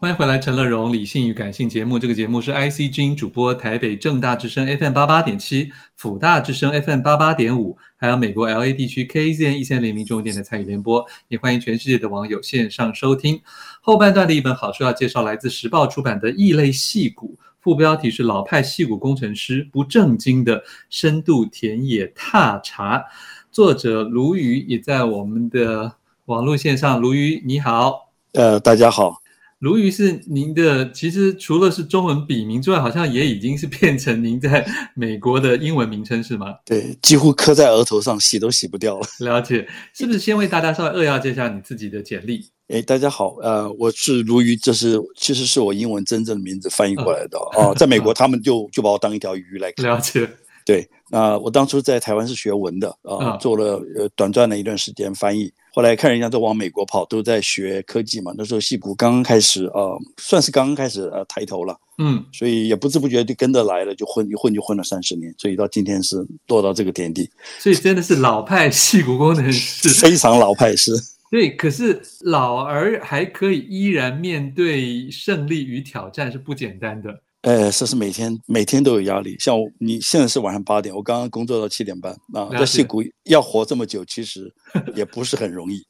欢迎回来，陈乐融理性与感性节目。这个节目是 IC 之音主播，台北正大之声 FM 八八点七，辅大之声 FM 八八点五，还有美国 LA 地区 KZN 一千零零中电的参与联播。也欢迎全世界的网友线上收听。后半段的一本好书要介绍，来自时报出版的《异类戏骨》，副标题是“老派戏骨工程师不正经的深度田野踏查”，作者卢瑜也在我们的网络线上。卢瑜，你好。呃，大家好。卢瑜是您的，其实除了是中文笔名之外，好像也已经是变成您在美国的英文名称是吗？对，几乎刻在额头上，洗都洗不掉了。了解，是不是先为大家稍微扼要介绍你自己的简历？哎，大家好，呃，我是鲈鱼，这是其实是我英文真正的名字翻译过来的啊、哦，在美国 他们就就把我当一条鱼来看。了解，对，那、呃、我当初在台湾是学文的啊、呃，做了呃短暂的一段时间翻译。后来看人家都往美国跑，都在学科技嘛。那时候戏骨刚刚开始，呃，算是刚刚开始呃抬头了，嗯，所以也不知不觉就跟着来了，就混一混就混了三十年，所以到今天是落到这个田地。所以真的是老派戏骨工程师，非常老派是。对，可是老而还可以依然面对胜利与挑战是不简单的。呃，这是每天每天都有压力。像我，你现在是晚上八点，我刚刚工作到七点半啊，在戏谷要活这么久，其实也不是很容易。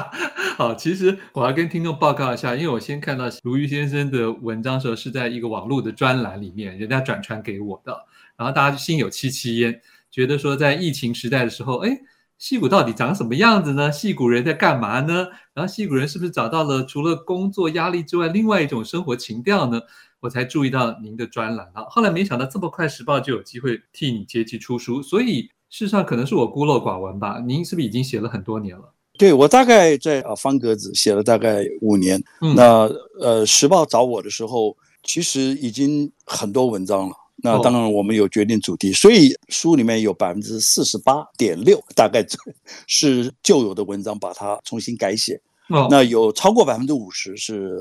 好，其实我要跟听众报告一下，因为我先看到卢瑜先生的文章的时候是在一个网络的专栏里面，人家转传给我的，然后大家就心有戚戚焉，觉得说在疫情时代的时候，哎，戏骨到底长什么样子呢？戏骨人在干嘛呢？然后戏骨人是不是找到了除了工作压力之外，另外一种生活情调呢？我才注意到您的专栏啊，后来没想到这么快时报就有机会替你接机出书，所以事实上可能是我孤陋寡闻吧。您是不是已经写了很多年了？对，我大概在啊方格子写了大概五年。嗯、那呃时报找我的时候，其实已经很多文章了。那当然我们有决定主题，哦、所以书里面有百分之四十八点六，大概 是旧有的文章，把它重新改写。哦、那有超过百分之五十是，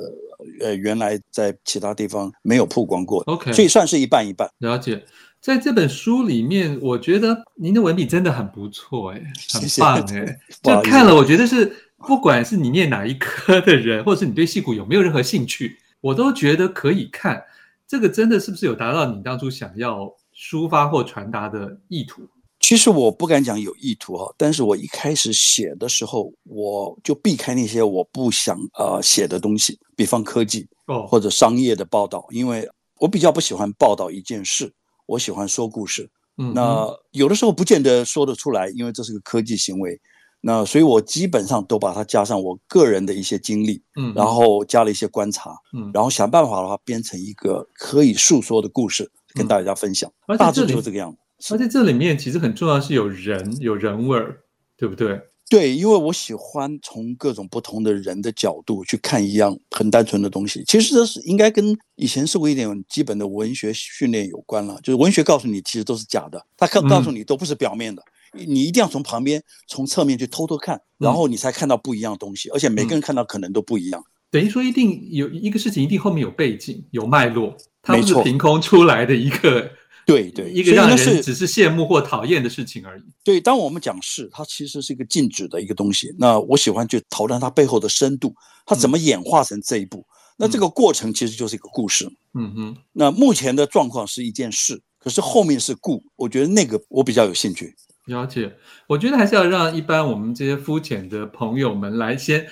呃，原来在其他地方没有曝光过的，OK，所以算是一半一半。了解，在这本书里面，我觉得您的文笔真的很不错，哎，很棒，哎，就看了，我觉得是，不管是你念哪一科的人，或者是你对戏骨有没有任何兴趣，我都觉得可以看。这个真的是不是有达到你当初想要抒发或传达的意图？其实我不敢讲有意图哈，但是我一开始写的时候，我就避开那些我不想呃写的东西，比方科技哦或者商业的报道，因为我比较不喜欢报道一件事，我喜欢说故事。嗯，那有的时候不见得说得出来，因为这是个科技行为。那所以我基本上都把它加上我个人的一些经历，嗯，然后加了一些观察，嗯，然后想办法把它编成一个可以诉说的故事，跟大家分享。大致就是这个样子。而且这里面其实很重要是有人有人味儿，对不对？对，因为我喜欢从各种不同的人的角度去看一样很单纯的东西。其实这是应该跟以前受过一点基本的文学训练有关了。就是文学告诉你其实都是假的，他告告诉你都不是表面的，嗯、你一定要从旁边从侧面去偷偷看，然后你才看到不一样的东西。而且每个人看到可能都不一样。嗯、等于说一定有一个事情一定后面有背景有脉络，它不是凭空出来的一个。对对，一个让人只是羡慕或讨厌的事情而已。对，当我们讲事，它其实是一个静止的一个东西。那我喜欢去讨论它背后的深度，它怎么演化成这一步。嗯、那这个过程其实就是一个故事。嗯哼。那目前的状况是一件事，可是后面是故。我觉得那个我比较有兴趣。了解。我觉得还是要让一般我们这些肤浅的朋友们来先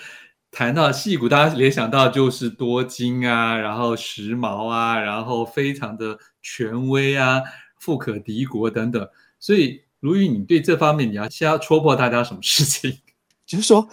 谈到戏骨，大家联想到就是多金啊，然后时髦啊，然后非常的。权威啊，富可敌国等等，所以如玉，你对这方面你要先要戳破大家什么事情？就是说，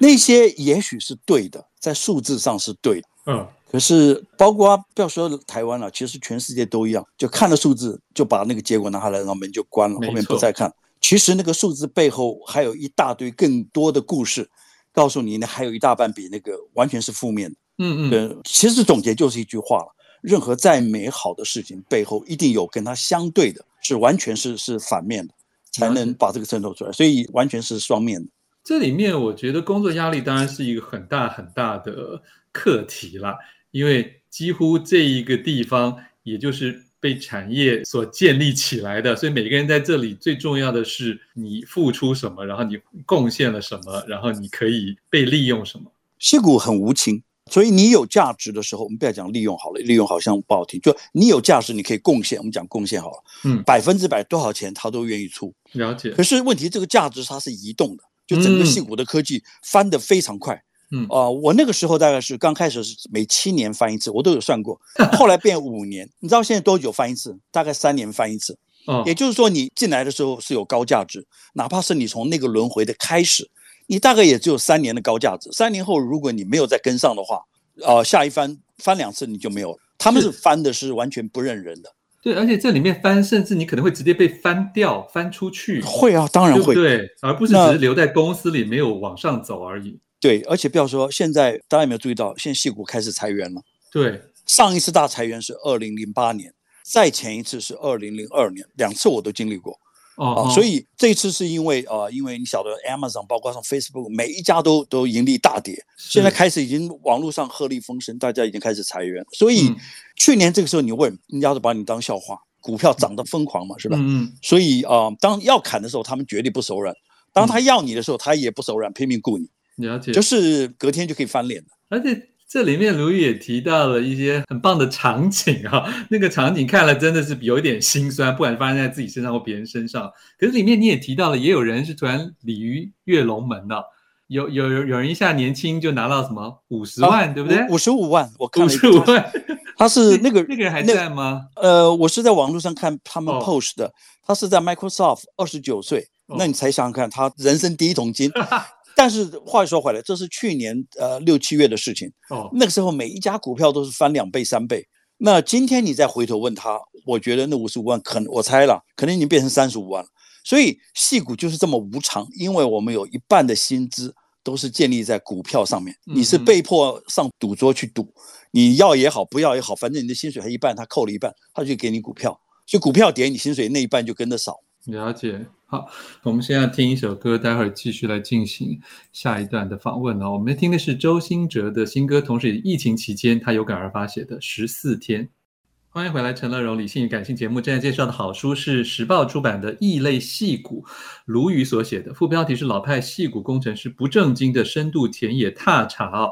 那些也许是对的，在数字上是对的，嗯，可是包括不要说台湾了，其实全世界都一样，就看了数字就把那个结果拿下来，然后门就关了，后面不再看。其实那个数字背后还有一大堆更多的故事，告诉你呢，还有一大半比那个完全是负面的。嗯嗯，其实总结就是一句话了。任何再美好的事情背后，一定有跟它相对的，是完全是是反面的，才能把这个衬托出来。所以完全是双面的。这里面我觉得工作压力当然是一个很大很大的课题啦，因为几乎这一个地方也就是被产业所建立起来的，所以每个人在这里最重要的是你付出什么，然后你贡献了什么，然后你可以被利用什么。矽谷很无情。所以你有价值的时候，我们不要讲利用好了，利用好像不好听，就你有价值，你可以贡献。我们讲贡献好了，嗯，百分之百多少钱他都愿意出。了解。可是问题，这个价值它是移动的，就整个戏骨的科技翻得非常快。嗯啊、呃，我那个时候大概是刚开始是每七年翻一次，我都有算过，后来变五年。你知道现在多久翻一次？大概三年翻一次。哦，也就是说你进来的时候是有高价值，哪怕是你从那个轮回的开始，你大概也只有三年的高价值。三年后如果你没有再跟上的话，呃，下一翻翻两次你就没有了。他们是翻的是完全不认人的。对，而且这里面翻，甚至你可能会直接被翻掉、翻出去。会啊，当然会。对，而不是只是留在公司里没有往上走而已。对，而且不要说现在，大家有没有注意到，现在戏股开始裁员了？对，上一次大裁员是二零零八年，再前一次是二零零二年，两次我都经历过。哦，所以这一次是因为啊、呃，因为你晓得，Amazon 包括上 Facebook，每一家都都盈利大跌，现在开始已经网络上鹤唳风声，大家已经开始裁员。所以、嗯、去年这个时候你问，人家都把你当笑话，股票涨得疯狂嘛，是吧？嗯。所以啊、呃，当要砍的时候，他们绝对不手软；当他要你的时候，他也不手软，拼命雇你。了解，就是隔天就可以翻脸了。而且这里面卢瑜也提到了一些很棒的场景啊，那个场景看了真的是有一点心酸，不管发生在自己身上或别人身上。可是里面你也提到了，也有人是突然鲤鱼跃龙门的，有有有有人一下年轻就拿到什么五十万，啊、对不对？五十五万，我看五十五万，他是那个那个人还在吗？呃，我是在网络上看他们 post 的，哦、他是在 Microsoft，二十九岁，哦、那你才想想看，他人生第一桶金。但是话说回来，这是去年呃六七月的事情。哦，那个时候每一家股票都是翻两倍三倍。那今天你再回头问他，我觉得那五十五万可能我猜了，可能已经变成三十五万了。所以戏股就是这么无常，因为我们有一半的薪资都是建立在股票上面，你是被迫上赌桌去赌，你要也好，不要也好，反正你的薪水还一半，他扣了一半，他就给你股票，所以股票跌，你薪水那一半就跟着少。了解。好，我们现在听一首歌，待会儿继续来进行下一段的访问哦。我们听的是周兴哲的新歌，同时也疫情期间他有感而发写的《十四天》。欢迎回来，陈乐荣理性与感性节目。正在介绍的好书是时报出版的《异类戏骨》，卢瑜所写的，副标题是“老派戏骨工程师不正经的深度田野踏查”哦。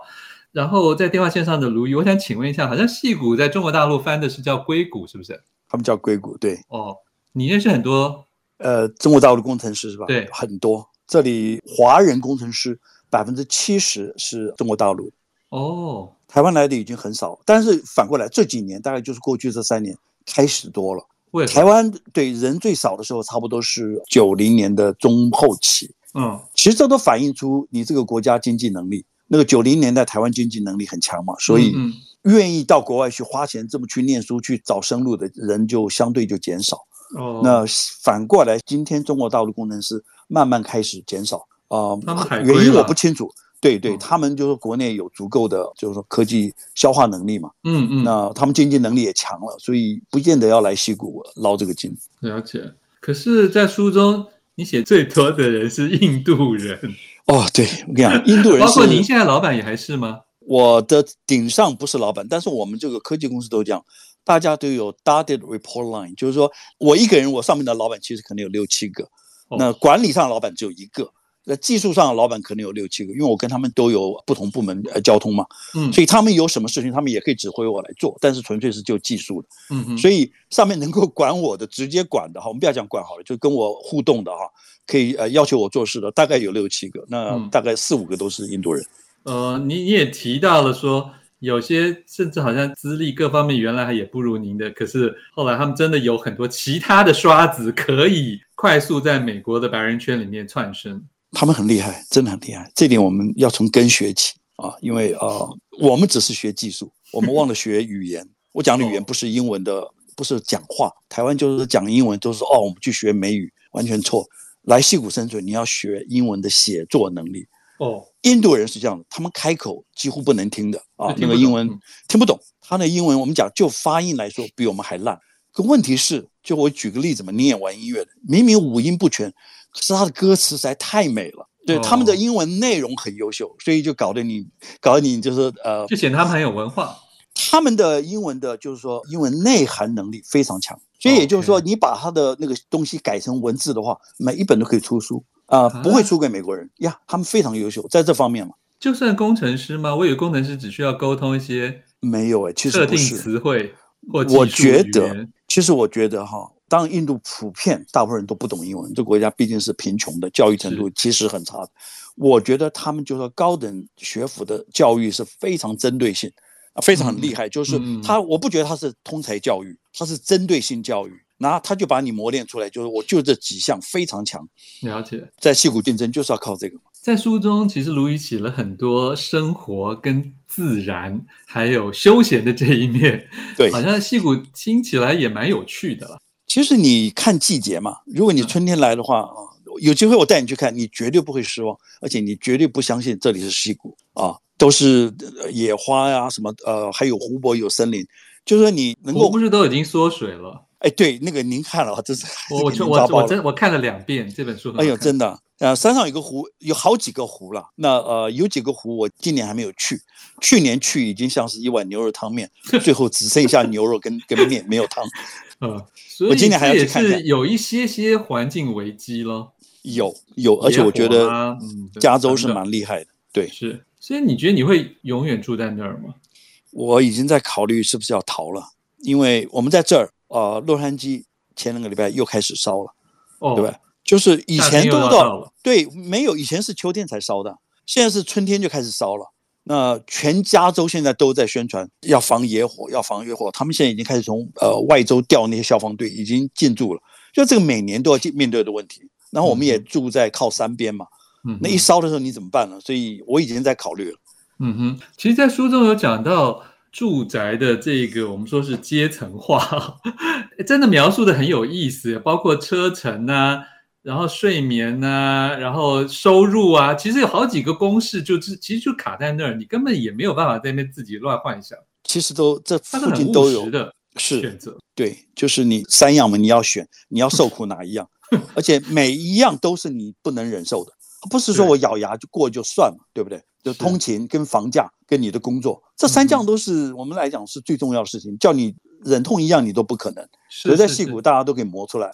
然后在电话线上的卢瑜，我想请问一下，好像戏骨在中国大陆翻的是叫硅谷，是不是？他们叫硅谷，对。哦，你认识很多。呃，中国大陆的工程师是吧？对，很多。这里华人工程师百分之七十是中国大陆。哦，台湾来的已经很少。但是反过来，这几年大概就是过去这三年开始多了。为台湾对人最少的时候，差不多是九零年的中后期。嗯，其实这都反映出你这个国家经济能力。那个九零年代台湾经济能力很强嘛，所以愿意到国外去花钱这么去念书去找生路的人就相对就减少。哦，那反过来，今天中国大陆工程师慢慢开始减少啊，呃、原因我不清楚。对对，他们就是国内有足够的，就是说科技消化能力嘛。嗯嗯。那他们经济能力也强了，所以不见得要来西谷捞这个金。了解。可是，在书中你写最多的人是印度人。哦，对，我跟你讲，印度人是。包括您现在老板也还是吗？我的顶上不是老板，但是我们这个科技公司都这样。大家都有 dotted report line，就是说我一个人，我上面的老板其实可能有六七个，那管理上的老板只有一个，那技术上的老板可能有六七个，因为我跟他们都有不同部门呃交通嘛，嗯，所以他们有什么事情，他们也可以指挥我来做，但是纯粹是就技术的，嗯嗯，所以上面能够管我的，直接管的哈，我们不要讲管好了，就跟我互动的哈，可以呃要求我做事的，大概有六七个，那大概四五个都是印度人。呃，你你也提到了说。有些甚至好像资历各方面原来还也不如您的，可是后来他们真的有很多其他的刷子可以快速在美国的白人圈里面窜升。他们很厉害，真的很厉害。这点我们要从根学起啊，因为啊、呃，我们只是学技术，我们忘了学语言。我讲的语言不是英文的，不是讲话。台湾就是讲英文，都是哦，我们去学美语，完全错。来戏谷生存，你要学英文的写作能力。哦，印度人是这样的，他们开口几乎不能听的啊，那个英文听不懂。他那英文我们讲就发音来说比我们还烂。可问题是，就我举个例子嘛，你也玩音乐的，明明五音不全，可是他的歌词实在太美了。对，他们的英文内容很优秀，所以就搞得你搞得你就是呃，就显得他们很有文化。他们的英文的就是说英文内涵能力非常强，所以也就是说，你把他的那个东西改成文字的话，每一本都可以出书。啊、呃，不会输给美国人呀，他们非常优秀，在这方面嘛。就算工程师吗？我以为工程师只需要沟通一些没有哎，其实不是词汇或我觉得，其实我觉得哈，当印度普遍大部分人都不懂英文，这国家毕竟是贫穷的，教育程度其实很差的。我觉得他们就说高等学府的教育是非常针对性啊，非常很厉害。就是他，我不觉得他是通才教育，他是针对性教育。然后他就把你磨练出来，就是我就这几项非常强。了解，在戏骨竞争就是要靠这个。在书中，其实卢瑜写了很多生活跟自然还有休闲的这一面。对，好像戏骨听起来也蛮有趣的了。其实你看季节嘛，如果你春天来的话啊，有机会我带你去看，你绝对不会失望，而且你绝对不相信这里是溪谷啊，都是野花呀、啊，什么呃，还有湖泊有森林，就是说你能够不是都已经缩水了。哎，对，那个您看了啊，这是我 我我我真我看了两遍这本书。哎呦，真的，呃，山上有个湖，有好几个湖了。那呃，有几个湖我今年还没有去，去年去已经像是一碗牛肉汤面，最后只剩下牛肉跟跟面，没有汤。嗯，所以我今年还要去看看。有一些些环境危机咯。有有，而且我觉得加州是蛮厉害的。对，是。所以你觉得你会永远住在那儿吗？我已经在考虑是不是要逃了，因为我们在这儿。呃，洛杉矶前两个礼拜又开始烧了，哦，对吧？就是以前都到对，没有以前是秋天才烧的，现在是春天就开始烧了。那全加州现在都在宣传要防野火，要防野火。他们现在已经开始从呃外州调那些消防队，已经进驻了。就这个每年都要面对的问题。然后我们也住在靠山边嘛，嗯，那一烧的时候你怎么办呢？所以我已经在考虑了。嗯哼，其实，在书中有讲到。住宅的这个，我们说是阶层化，真的描述的很有意思，包括车程啊，然后睡眠啊，然后收入啊，其实有好几个公式，就是其实就卡在那儿，你根本也没有办法在那边自己乱幻想。其实都这附近都有的是选择，对，就是你三样嘛，你要选，你要受苦哪一样，而且每一样都是你不能忍受的，不是说我咬牙就过就算了，对不对？就通勤跟房价跟你的工作，这三项都是我们来讲是最重要的事情。嗯、叫你忍痛一样，你都不可能。所以在矽谷，大家都可以磨出来。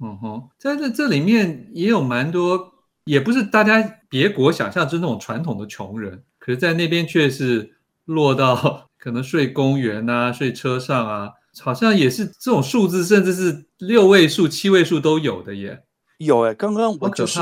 嗯哼，在这这里面也有蛮多，也不是大家别国想象之那种传统的穷人，可是在那边却是落到可能睡公园啊、睡车上啊，好像也是这种数字，甚至是六位数、七位数都有的耶。有哎，刚刚我就是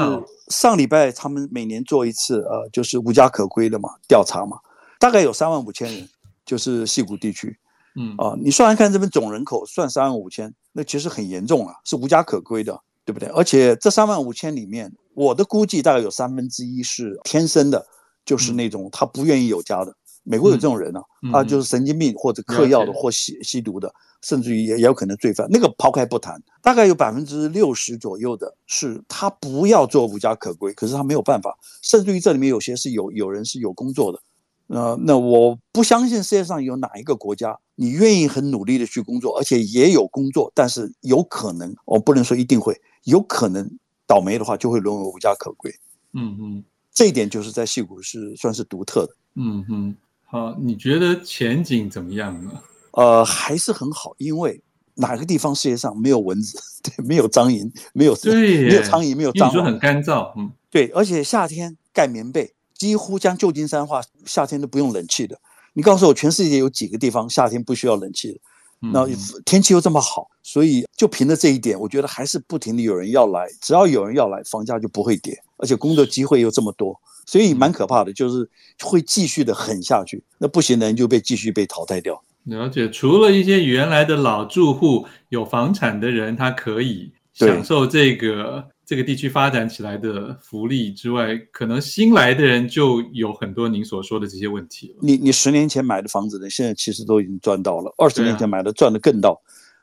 上礼拜，他们每年做一次，呃，就是无家可归的嘛调查嘛，大概有三万五千人，就是西谷地区，嗯啊，你算算看，这边总人口算三万五千，那其实很严重了，是无家可归的，对不对？而且这三万五千里面，我的估计大概有三分之一是天生的，就是那种他不愿意有家的。美国有这种人呢、啊，他就是神经病或者嗑药的或吸吸毒的。甚至于也也有可能罪犯，那个抛开不谈，大概有百分之六十左右的是他不要做无家可归，可是他没有办法。甚至于这里面有些是有有人是有工作的，呃，那我不相信世界上有哪一个国家你愿意很努力的去工作，而且也有工作，但是有可能，我不能说一定会，有可能倒霉的话就会沦为无家可归。嗯嗯，这一点就是在戏谷是算是独特的。嗯嗯，好，你觉得前景怎么样呢？呃，还是很好，因为哪个地方世界上没有蚊子？对，没有苍蝇，没有对，没有苍蝇，没有蟑螂，你说很干燥，嗯，对，而且夏天盖棉被，几乎将旧金山话，夏天都不用冷气的。你告诉我，全世界有几个地方夏天不需要冷气的？那天气又这么好，所以就凭着这一点，我觉得还是不停的有人要来，只要有人要来，房价就不会跌，而且工作机会又这么多，所以蛮可怕的，就是会继续的狠下去，那不行的人就被继续被淘汰掉。了解，除了一些原来的老住户、有房产的人，他可以享受这个这个地区发展起来的福利之外，可能新来的人就有很多您所说的这些问题了。你你十年前买的房子呢，现在其实都已经赚到了；二十年前买的赚的更到。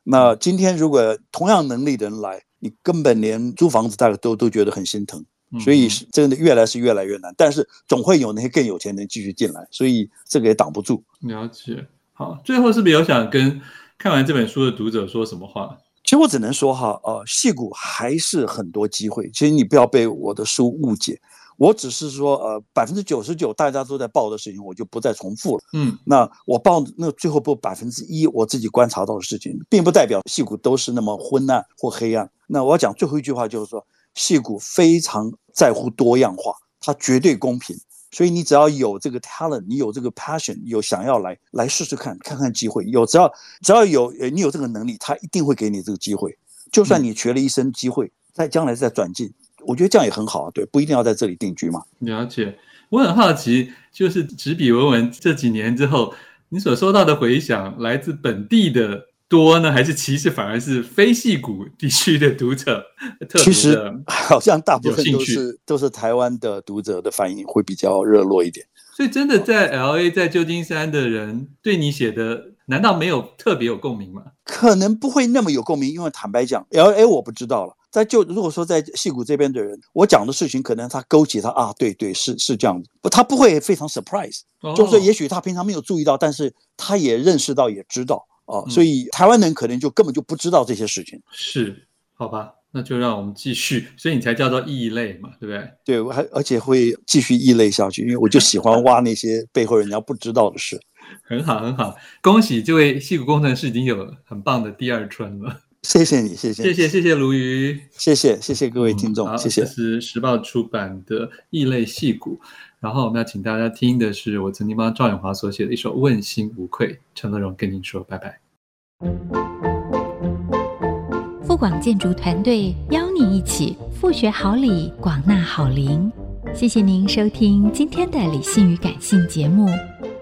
那今天如果同样能力的人来，你根本连租房子大家都都觉得很心疼。所以真的越来是越来越难，但是总会有那些更有钱的人继续进来，所以这个也挡不住。了解。好，最后是不是有想跟看完这本书的读者说什么话？其实我只能说哈，呃，戏骨还是很多机会。其实你不要被我的书误解，我只是说，呃，百分之九十九大家都在报的事情，我就不再重复了。嗯，那我报那最后报百分之一我自己观察到的事情，并不代表戏骨都是那么昏暗或黑暗。那我要讲最后一句话就是说，戏骨非常在乎多样化，它绝对公平。所以你只要有这个 talent，你有这个 passion，有想要来来试试看，看看机会。有只要只要有你有这个能力，他一定会给你这个机会。就算你学了一身机会，在将来再转进，我觉得这样也很好啊。对，不一定要在这里定居嘛。了解。我很好奇，就是执笔文文这几年之后，你所收到的回响，来自本地的多呢，还是其实反而是非戏谷地区的读者特别的？其实好像大部分都是都是台湾的读者的反应会比较热络一点。所以真的在 LA 在旧金山的人对你写的，难道没有特别有共鸣吗？可能不会那么有共鸣，因为坦白讲，LA 我不知道了。在就如果说在戏谷这边的人，我讲的事情可能他勾起他啊，对对，是是这样子，不，他不会非常 surprise，哦，就是也许他平常没有注意到，但是他也认识到，也知道啊，所以台湾人可能就根本就不知道这些事情。是，好吧，那就让我们继续，所以你才叫做异类嘛，对不对？对，我还而且会继续异类下去，因为我就喜欢挖那些背后人家不知道的事。很好，很好，恭喜这位戏谷工程师已经有很棒的第二春了。谢谢你，谢谢，谢谢，谢谢鲈鱼，谢谢，谢谢各位听众，嗯、谢谢。这是时报出版的《异类戏骨》，然后我们要请大家听的是我曾经帮赵永华所写的一首《问心无愧》。陈乐融跟您说拜拜。富广建筑团队邀你一起复学好礼，广纳好邻。谢谢您收听今天的理性与感性节目。